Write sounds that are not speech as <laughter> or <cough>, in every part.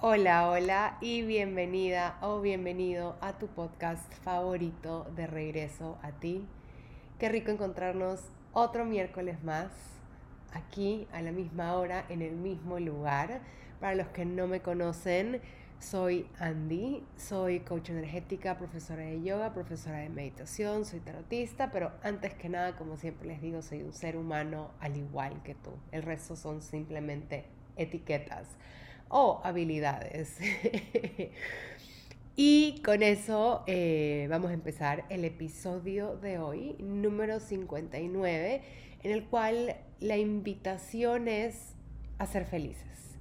Hola, hola y bienvenida o bienvenido a tu podcast favorito de regreso a ti. Qué rico encontrarnos otro miércoles más aquí a la misma hora en el mismo lugar. Para los que no me conocen, soy Andy, soy coach energética, profesora de yoga, profesora de meditación, soy tarotista, pero antes que nada, como siempre les digo, soy un ser humano al igual que tú. El resto son simplemente etiquetas o habilidades. <laughs> y con eso eh, vamos a empezar el episodio de hoy, número 59, en el cual la invitación es a ser felices,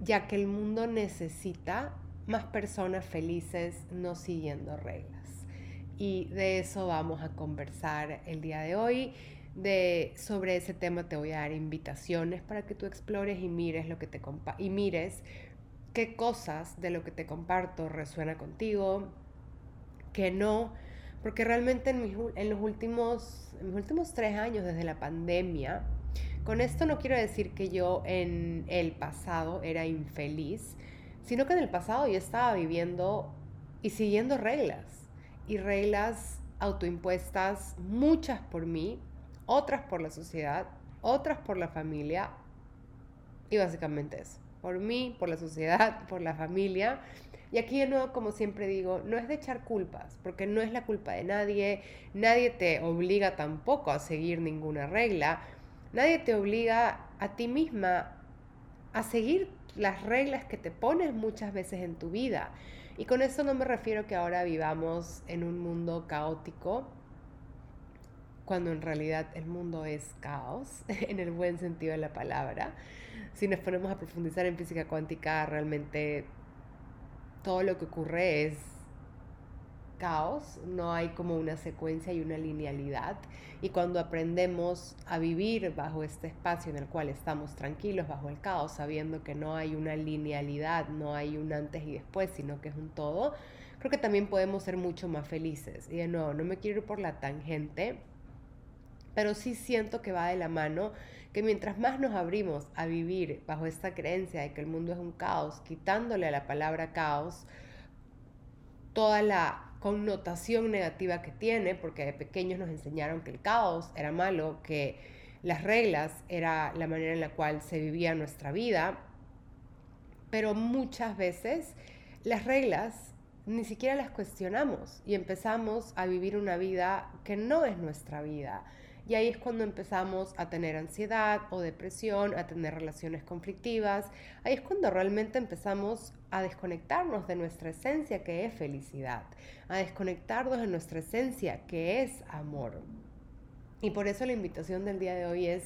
ya que el mundo necesita más personas felices no siguiendo reglas. Y de eso vamos a conversar el día de hoy de sobre ese tema te voy a dar invitaciones para que tú explores y mires lo que te y mires qué cosas de lo que te comparto resuena contigo, que no, porque realmente en, en los últimos, en mis últimos tres años desde la pandemia, con esto no quiero decir que yo en el pasado era infeliz, sino que en el pasado yo estaba viviendo y siguiendo reglas, y reglas autoimpuestas, muchas por mí, otras por la sociedad, otras por la familia y básicamente eso. Por mí, por la sociedad, <laughs> por la familia. Y aquí de nuevo, como siempre digo, no es de echar culpas, porque no es la culpa de nadie, nadie te obliga tampoco a seguir ninguna regla, nadie te obliga a ti misma a seguir las reglas que te pones muchas veces en tu vida. Y con eso no me refiero que ahora vivamos en un mundo caótico, cuando en realidad el mundo es caos, <laughs> en el buen sentido de la palabra. Si nos ponemos a profundizar en física cuántica, realmente todo lo que ocurre es caos, no hay como una secuencia y una linealidad. Y cuando aprendemos a vivir bajo este espacio en el cual estamos tranquilos, bajo el caos, sabiendo que no hay una linealidad, no hay un antes y después, sino que es un todo, creo que también podemos ser mucho más felices. Y de nuevo, no me quiero ir por la tangente, pero sí siento que va de la mano que mientras más nos abrimos a vivir bajo esta creencia de que el mundo es un caos, quitándole a la palabra caos toda la connotación negativa que tiene, porque de pequeños nos enseñaron que el caos era malo, que las reglas era la manera en la cual se vivía nuestra vida, pero muchas veces las reglas ni siquiera las cuestionamos y empezamos a vivir una vida que no es nuestra vida y ahí es cuando empezamos a tener ansiedad o depresión, a tener relaciones conflictivas. Ahí es cuando realmente empezamos a desconectarnos de nuestra esencia que es felicidad, a desconectarnos de nuestra esencia que es amor. Y por eso la invitación del día de hoy es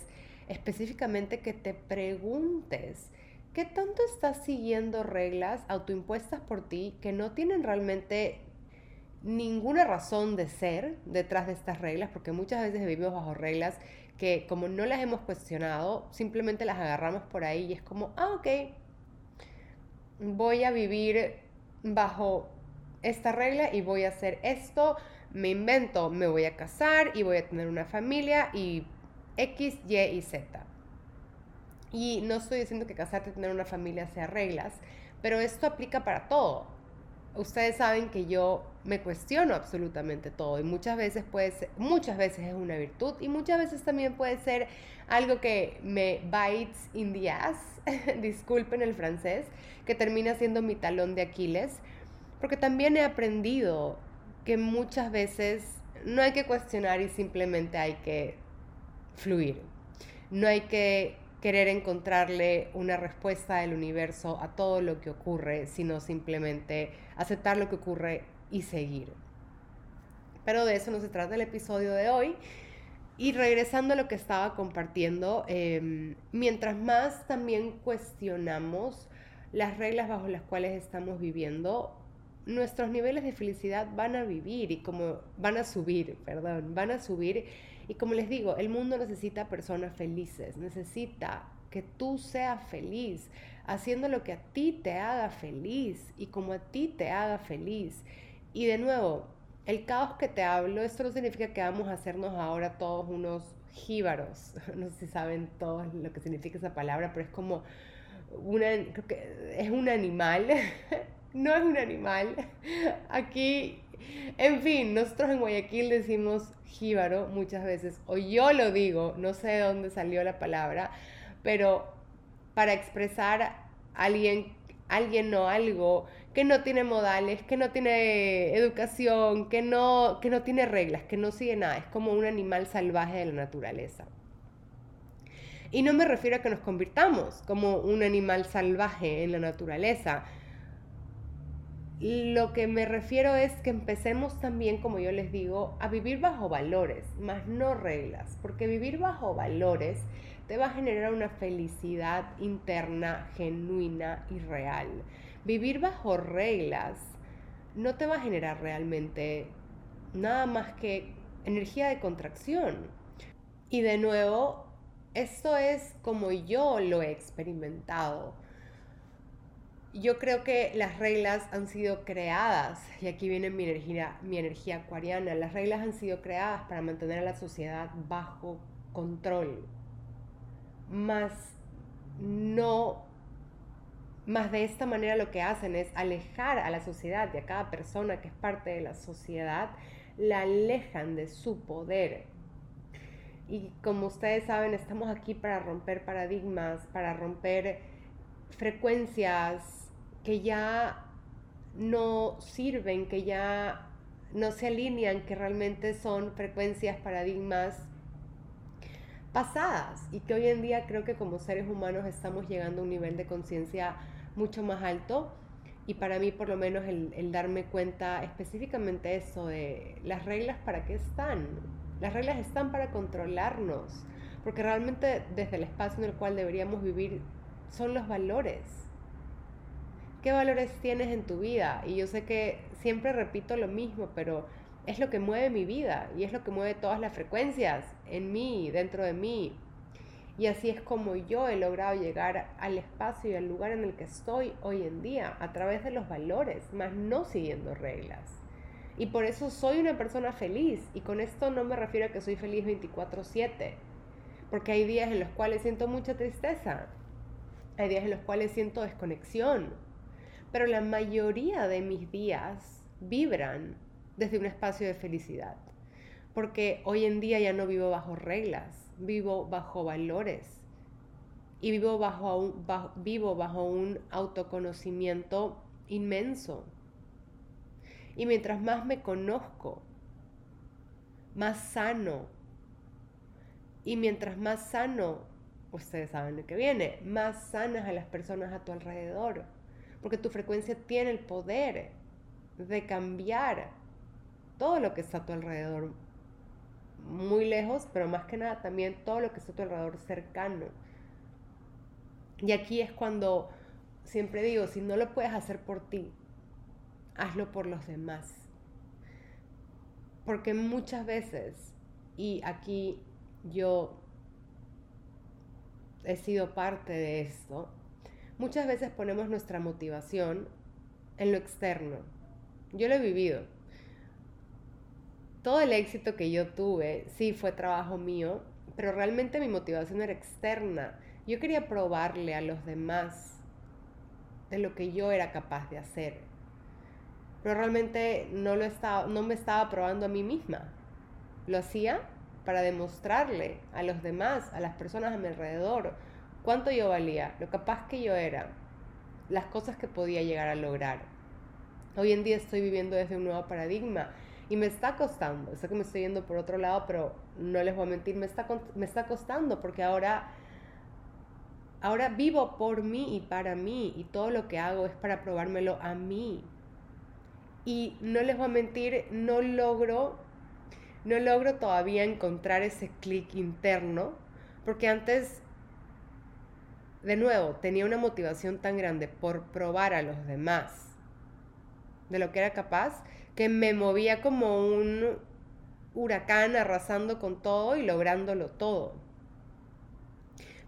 específicamente que te preguntes, ¿qué tanto estás siguiendo reglas autoimpuestas por ti que no tienen realmente ninguna razón de ser detrás de estas reglas, porque muchas veces vivimos bajo reglas que como no las hemos cuestionado, simplemente las agarramos por ahí y es como, ah, ok, voy a vivir bajo esta regla y voy a hacer esto, me invento, me voy a casar y voy a tener una familia y X, Y y Z. Y no estoy diciendo que casarte y tener una familia sea reglas, pero esto aplica para todo ustedes saben que yo me cuestiono absolutamente todo y muchas veces puede ser, muchas veces es una virtud y muchas veces también puede ser algo que me bites in the ass, <laughs> disculpen el francés, que termina siendo mi talón de Aquiles, porque también he aprendido que muchas veces no hay que cuestionar y simplemente hay que fluir. No hay que querer encontrarle una respuesta del universo a todo lo que ocurre, sino simplemente aceptar lo que ocurre y seguir. Pero de eso no se trata el episodio de hoy. Y regresando a lo que estaba compartiendo, em, mientras más también cuestionamos las reglas bajo las cuales estamos viviendo, nuestros niveles de felicidad van a vivir y como van a subir, perdón, van a subir y como les digo, el mundo necesita personas felices, necesita que tú seas feliz, haciendo lo que a ti te haga feliz y como a ti te haga feliz. Y de nuevo, el caos que te hablo, esto no significa que vamos a hacernos ahora todos unos jíbaros. <laughs> No sé si saben todos lo que significa esa palabra, pero es como una, creo que es un animal, <laughs> no es un animal. Aquí, en fin, nosotros en Guayaquil decimos jíbaro muchas veces, o yo lo digo, no sé de dónde salió la palabra, pero para expresar a alguien, alguien o algo que no tiene modales, que no tiene educación, que no, que no tiene reglas, que no sigue nada, es como un animal salvaje de la naturaleza. Y no me refiero a que nos convirtamos como un animal salvaje en la naturaleza. Lo que me refiero es que empecemos también, como yo les digo, a vivir bajo valores, más no reglas, porque vivir bajo valores te va a generar una felicidad interna, genuina y real. Vivir bajo reglas no te va a generar realmente nada más que energía de contracción. Y de nuevo, esto es como yo lo he experimentado. Yo creo que las reglas han sido creadas, y aquí viene mi energía, mi energía acuariana, las reglas han sido creadas para mantener a la sociedad bajo control, más no, más de esta manera lo que hacen es alejar a la sociedad y a cada persona que es parte de la sociedad, la alejan de su poder, y como ustedes saben, estamos aquí para romper paradigmas, para romper frecuencias que ya no sirven, que ya no se alinean, que realmente son frecuencias, paradigmas pasadas. Y que hoy en día creo que como seres humanos estamos llegando a un nivel de conciencia mucho más alto. Y para mí por lo menos el, darme cuenta específicamente eso de las reglas para qué están, las reglas están para controlarnos, porque realmente desde el espacio en el cual deberíamos vivir son los valores. ¿Qué valores tienes en tu vida? Y yo sé que siempre repito lo mismo, pero es lo que mueve mi vida y es lo que mueve todas las frecuencias en mí, dentro de mí. Y así es como yo he logrado llegar al espacio y al lugar en el que estoy hoy en día, a través de los valores, más no siguiendo reglas. Y por eso soy una persona feliz. Y con esto no me refiero a que soy feliz 24/7. Porque hay días en los cuales siento mucha tristeza. Hay días en los cuales siento desconexión. Pero la mayoría de mis días vibran desde un espacio de felicidad. Porque hoy en día ya no vivo bajo reglas, vivo bajo valores. Y vivo bajo un, vivo bajo un autoconocimiento inmenso y mientras más me conozco, más sano. Y mientras más sano, ustedes saben lo que viene, más sanas a las personas a tu alrededor. Porque tu frecuencia tiene el poder de cambiar todo lo que está a tu alrededor. Muy lejos, pero más que nada también todo lo que está a tu alrededor cercano. Y aquí es cuando siempre digo, si no lo puedes hacer por ti, hazlo por los demás. Porque muchas veces, y aquí yo he sido parte de esto, muchas veces ponemos nuestra motivación en lo externo. Yo lo he vivido. Todo el éxito que yo tuve, sí, fue trabajo mío, pero realmente mi motivación era externa. Yo quería probarle a los demás de lo que yo era capaz de hacer pero realmente no, lo estaba, no me estaba probando a mí misma. Lo hacía para demostrarle a los demás, a las personas a mi alrededor, cuánto yo valía, lo capaz que yo era, las cosas que podía llegar a lograr. Hoy en día estoy viviendo desde un nuevo paradigma y me está costando. Sé que me estoy yendo por otro lado, pero no les voy a mentir, me está, me está costando porque ahora, ahora vivo por mí y para mí y todo lo que hago es para probármelo a mí, y no les voy a mentir, no logro, no logro todavía encontrar ese clic interno, porque antes, de nuevo, tenía una motivación tan grande por probar a los demás de lo que era capaz, que me movía como un huracán arrasando con todo y lográndolo todo.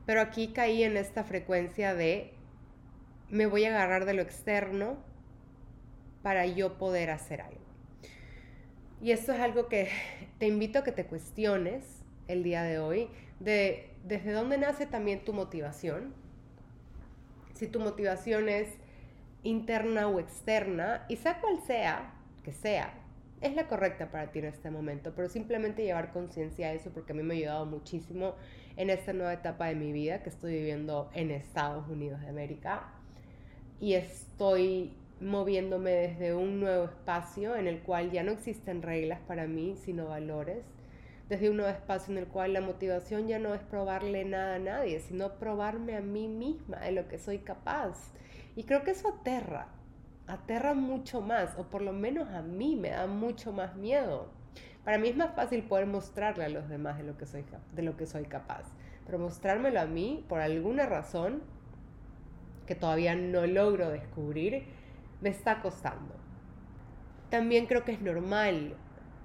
Pero aquí caí en esta frecuencia de me voy a agarrar de lo externo para yo poder hacer algo. Y esto es algo que te invito a que te cuestiones el día de hoy, de desde dónde nace también tu motivación. Si tu motivación es interna o externa, y sea cual sea, que sea, es la correcta para ti en este momento, pero simplemente llevar conciencia a eso porque a mí me ha ayudado muchísimo en esta nueva etapa de mi vida que estoy viviendo en Estados Unidos de América y estoy moviéndome desde un nuevo espacio en el cual ya no existen reglas para mí, sino valores, desde un espacio en el cual la motivación ya no es probarle nada a nadie, sino probarme a mí misma de lo que soy capaz. Y creo que eso aterra, aterra mucho más, o por lo menos a mí me da mucho más miedo. Para mí es más fácil poder mostrarle a los demás de lo que soy, de lo que soy capaz, pero mostrármelo a mí, por alguna razón que todavía no logro descubrir, me está costando. También creo que es normal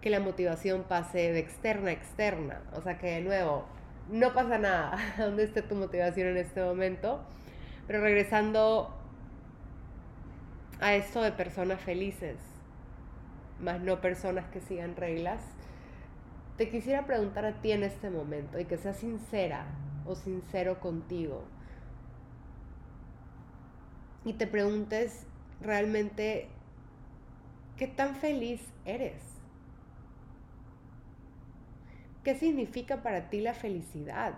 que la motivación pase de externa a externa, o sea que de nuevo, no pasa nada <laughs> donde esté tu motivación en este momento, pero regresando a esto de personas felices, más no personas que sigan reglas, te quisiera preguntar a ti en este momento y que seas sincera o sincero contigo. Y te preguntes realmente qué tan feliz eres. ¿Qué significa para ti la felicidad?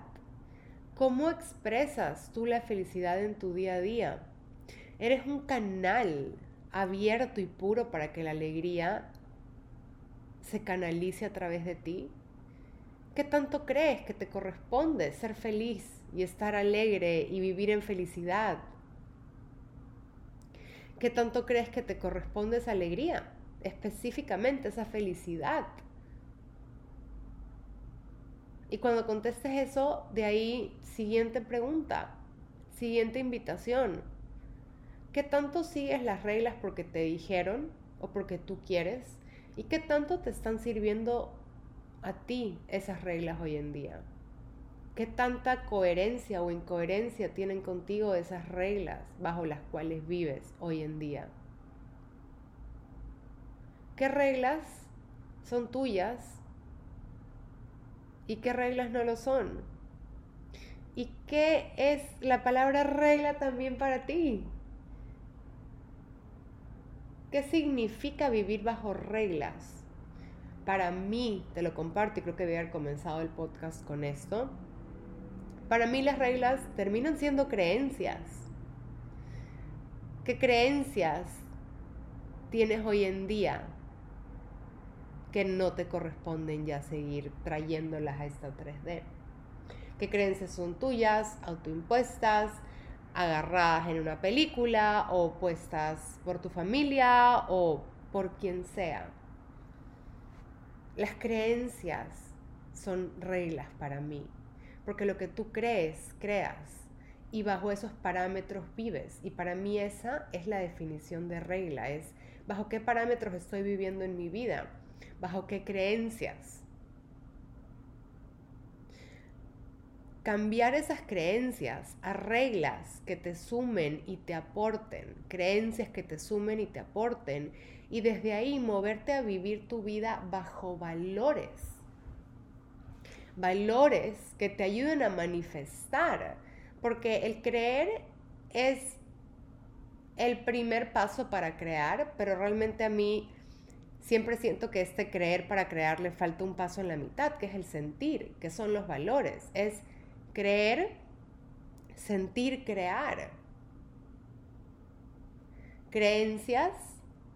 ¿Cómo expresas tú la felicidad en tu día a día? Eres un canal abierto y puro para que la alegría se canalice a través de ti. ¿Qué tanto crees que te corresponde ser feliz y estar alegre y vivir en felicidad? ¿Qué tanto crees que te corresponde esa alegría? Específicamente esa felicidad. Y cuando contestes eso, de ahí, siguiente pregunta, siguiente invitación. ¿Qué tanto sigues las reglas porque te dijeron o porque tú quieres? ¿Y qué tanto te están sirviendo a ti esas reglas hoy en día? ¿Qué tanta coherencia o incoherencia tienen contigo esas reglas bajo las cuales vives hoy en día? ¿Qué reglas son tuyas y qué reglas no lo son? ¿Y qué es la palabra regla también para ti? ¿Qué significa vivir bajo reglas? Para mí, te lo comparto y creo que debe haber comenzado el podcast con esto. Para mí las reglas terminan siendo creencias. ¿Qué creencias tienes hoy en día que no te corresponden ya seguir trayéndolas a esta 3D? ¿Qué creencias son tuyas, autoimpuestas, agarradas en una película o puestas por tu familia o por quien sea. Las creencias son reglas para mí, porque lo que tú crees, creas y bajo esos parámetros vives. Y para mí esa es la definición de regla, es bajo qué parámetros estoy viviendo en mi vida, bajo qué creencias. cambiar esas creencias a reglas que te sumen y te aporten, creencias que te sumen y te aporten, y desde ahí moverte a vivir tu vida bajo valores. Valores que te ayuden a manifestar, porque el creer es el primer paso para crear, pero realmente a mí siempre siento que este creer para crear le falta un paso en la mitad, que es el sentir, que son los valores. Es creer, sentir, crear. Creencias,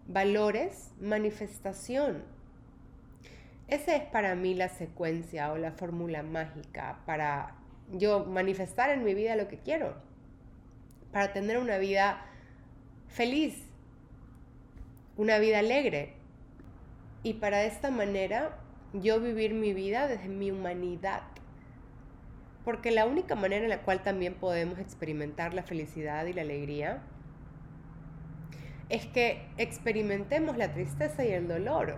valores, manifestación. Esa es para mí la secuencia o la fórmula mágica para yo manifestar en mi vida lo que quiero, para tener una vida feliz, una vida alegre. Y para esta manera yo vivir mi vida desde mi humanidad, porque la única manera en la cual también podemos experimentar la felicidad y la alegría es que experimentemos la tristeza y el dolor.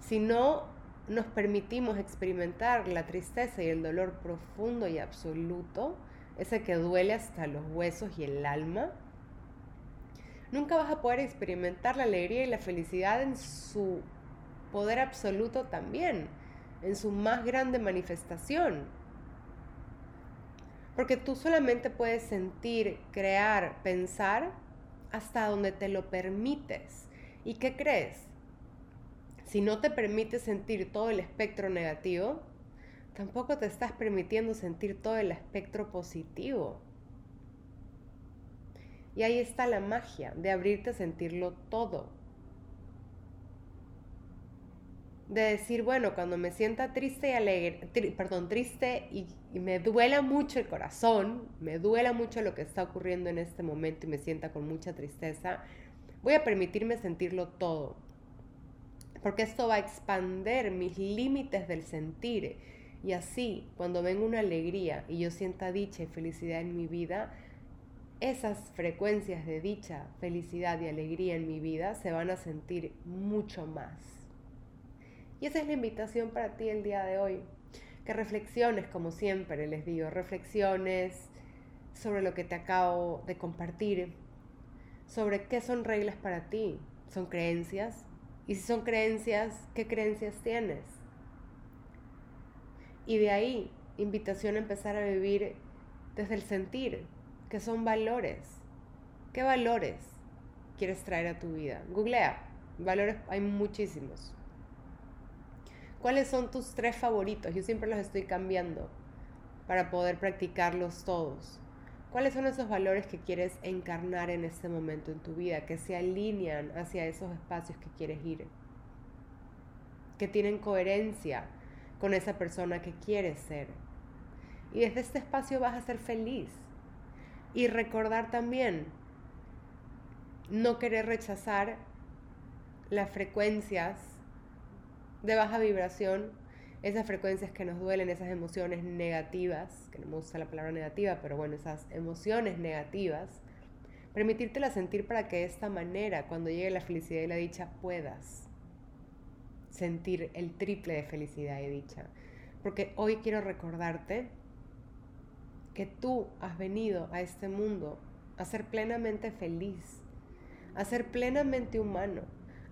Si no nos permitimos experimentar la tristeza y el dolor profundo y absoluto, ese que duele hasta los huesos y el alma, nunca vas a poder experimentar la alegría y la felicidad en su poder absoluto también en su más grande manifestación. Porque tú solamente puedes sentir, crear, pensar hasta donde te lo permites. ¿Y qué crees? Si no te permites sentir todo el espectro negativo, tampoco te estás permitiendo sentir todo el espectro positivo. Y ahí está la magia de abrirte a sentirlo todo. De decir, bueno, cuando me sienta triste y alegre, perdón, triste y, y, me duela mucho el corazón, me duela mucho lo que está ocurriendo en este momento y me sienta con mucha tristeza, voy a permitirme sentirlo todo. Porque esto va a expander mis límites del sentir. Y así, cuando venga una alegría y yo sienta dicha y felicidad en mi vida, esas frecuencias de dicha, felicidad y alegría en mi vida se van a sentir mucho más. Y esa es la invitación para ti el día de hoy. Que reflexiones, como siempre les digo, reflexiones sobre lo que te acabo de compartir, sobre qué son reglas para ti. ¿Son creencias? Y si son creencias, ¿qué creencias tienes? Y de ahí, invitación a empezar a vivir desde el sentir, que son valores. ¿Qué valores quieres traer a tu vida? Googlea. Valores hay muchísimos. ¿Cuáles son tus tres favoritos? Yo siempre los estoy cambiando para poder practicarlos todos. ¿Cuáles son esos valores que quieres encarnar en este momento en tu vida, que se alinean hacia esos espacios que quieres ir? Que tienen coherencia con esa persona que quieres ser. Y desde este espacio vas a ser feliz. Y recordar también, no querer rechazar las frecuencias de baja vibración, esas frecuencias que nos duelen, esas emociones negativas, que no me gusta la palabra negativa, pero bueno, esas emociones negativas, permitírtelas sentir para que de esta manera, cuando llegue la felicidad y la dicha, puedas sentir el triple de felicidad y dicha. Porque hoy quiero recordarte que tú has venido a este mundo a ser plenamente feliz, a ser plenamente humano,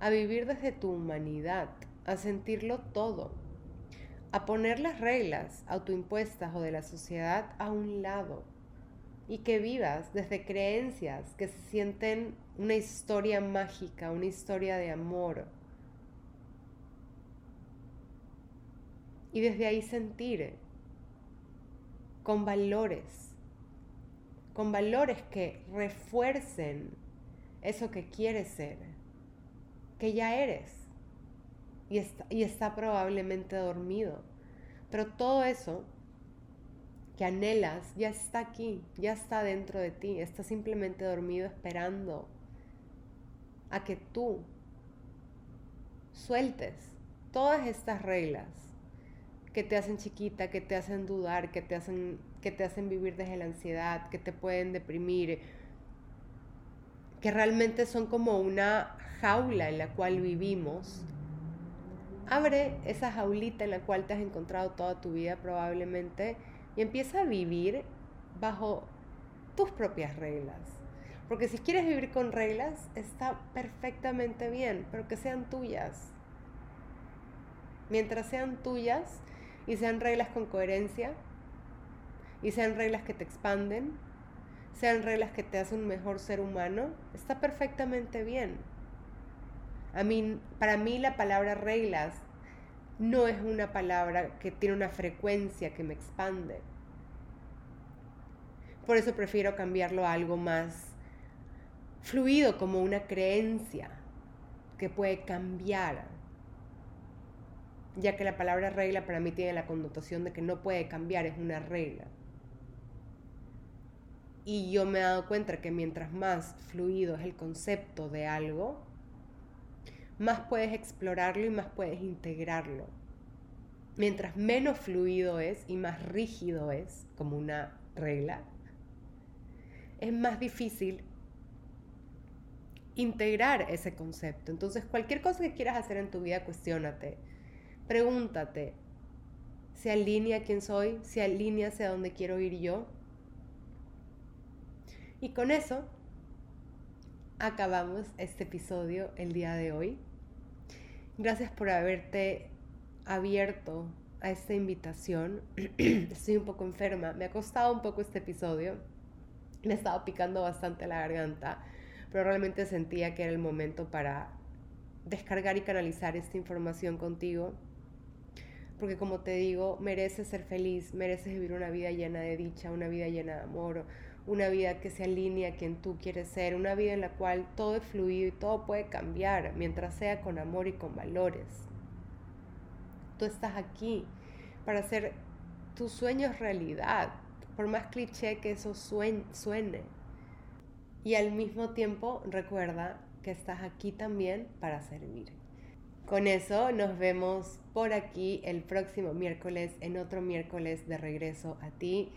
a vivir desde tu humanidad, a sentirlo todo, a poner las reglas autoimpuestas o de la sociedad a un lado y que vivas desde creencias que se sienten una historia mágica, una historia de amor. Y desde ahí sentir con valores, con valores que refuercen eso que quieres ser, que ya eres y está, y está probablemente dormido. Pero todo eso que anhelas ya está aquí, ya está dentro de ti, está simplemente dormido esperando a que tú sueltes todas estas reglas que te hacen chiquita, que te hacen dudar, que te hacen, que te hacen vivir desde la ansiedad, que te pueden deprimir, que realmente son como una jaula en la cual vivimos. Abre esa jaulita en la cual te has encontrado toda tu vida probablemente y empieza a vivir bajo tus propias reglas. Porque si quieres vivir con reglas, está perfectamente bien, pero que sean tuyas. Mientras sean tuyas, y sean reglas con coherencia y sean reglas que te expanden, sean reglas que te hacen un mejor ser humano, está perfectamente bien. A mí, para mí la palabra reglas no es una palabra que tiene una frecuencia que me expande. Por eso prefiero cambiarlo a algo más fluido, como una creencia que puede cambiar ya que la palabra regla para mí tiene la connotación de que no puede cambiar, es una regla. Y yo me he dado cuenta que mientras más fluido es el concepto de algo, más puedes explorarlo y más puedes integrarlo. Mientras menos fluido es y más rígido es, como una regla, es más difícil integrar ese concepto. Entonces, cualquier cosa que quieras hacer en tu vida, cuestiónate Pregúntate, ¿se alinea quién soy? ¿Se alinea hacia dónde quiero ir yo? Y con eso acabamos este episodio el día de hoy. Gracias por haberte abierto a esta invitación. <clears throat> Estoy un poco enferma, me ha costado un poco este episodio, me ha estado picando bastante la garganta, pero realmente sentía que era el momento para descargar y canalizar esta información contigo. Porque como te digo, mereces ser feliz, mereces vivir una vida llena de dicha, una vida llena de amor, una vida que se alinea a quien tú quieres ser, una vida en la cual todo es fluido y todo puede cambiar mientras sea con amor y con valores. Tú estás aquí para hacer tus sueños realidad, por más cliché que eso suene. Y al mismo tiempo recuerda que estás aquí también para servir. Con eso nos vemos por aquí el próximo miércoles en otro miércoles de regreso a ti.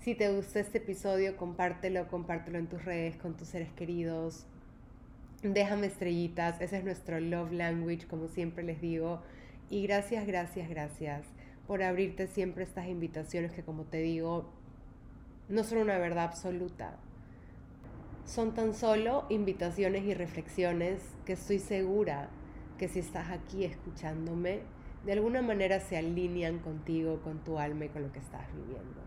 Si te gustó este episodio, compártelo, compártelo en tus redes con tus seres queridos. Déjame estrellitas, ese es nuestro love language, como siempre les digo. Y gracias, gracias, gracias por abrirte siempre estas invitaciones que, como te digo, no son una verdad absoluta. Son tan solo invitaciones y reflexiones que estoy segura que si estás aquí escuchándome, de alguna manera se alinean contigo, con tu alma y con lo que estás viviendo.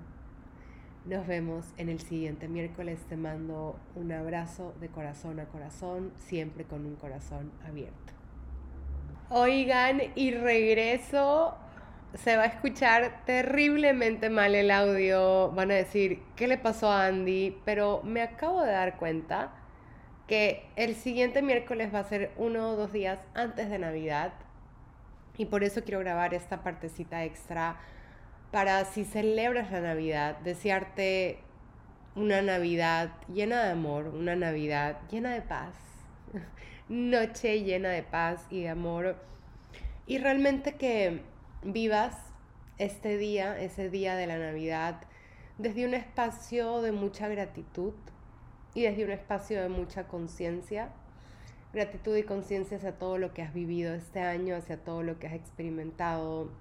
Nos vemos en el siguiente miércoles. Te mando un abrazo de corazón a corazón, siempre con un corazón abierto. Oigan, y regreso. Se va a escuchar terriblemente mal el audio. Van a decir, ¿qué le pasó a Andy? Pero me acabo de dar cuenta que el siguiente miércoles va a ser uno o dos días antes de Navidad. Y por eso quiero grabar esta partecita extra para si celebras la Navidad, desearte una Navidad llena de amor, una Navidad llena de paz, <laughs> noche llena de paz y de amor. Y realmente que vivas este día, ese día de la Navidad, desde un espacio de mucha gratitud y desde un espacio de mucha conciencia. Gratitud y conciencia hacia todo lo que has vivido este año, hacia todo lo que has experimentado,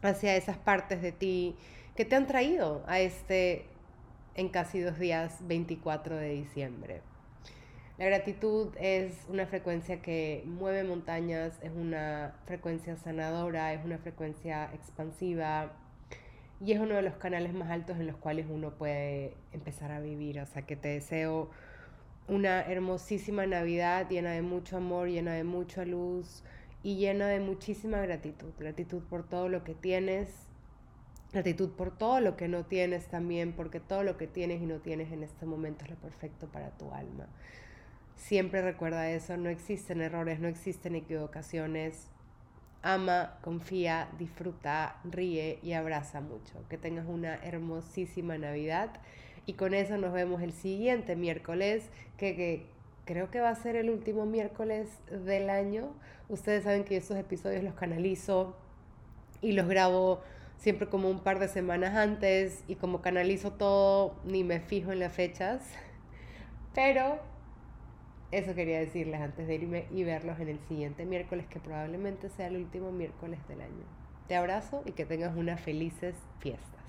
hacia esas partes de ti que te han traído a este, en casi dos días, 24 de diciembre. La gratitud es una frecuencia que mueve montañas, es una frecuencia sanadora, es una frecuencia expansiva y es uno de los canales más altos en los cuales uno puede empezar a vivir. O sea que te deseo una hermosísima Navidad llena de mucho amor, llena de mucha luz, y llena de muchísima gratitud. Gratitud por todo lo que tienes, gratitud por todo lo que no tienes también, porque todo lo que tienes y no tienes en este momento es lo perfecto para tu alma. Siempre recuerda eso, no existen errores, no existen equivocaciones. Ama, confía, disfruta, ríe y abraza mucho. Que tengas una hermosísima Navidad. Y con eso nos vemos el siguiente miércoles, que, que creo que va a ser el último miércoles del año. Ustedes saben que esos episodios los canalizo y los grabo siempre como un par de semanas antes y como canalizo todo, ni me fijo en las fechas. Pero eso quería decirles antes de irme y verlos en el siguiente miércoles, que probablemente sea el último miércoles del año. Te abrazo y que tengas unas felices fiestas.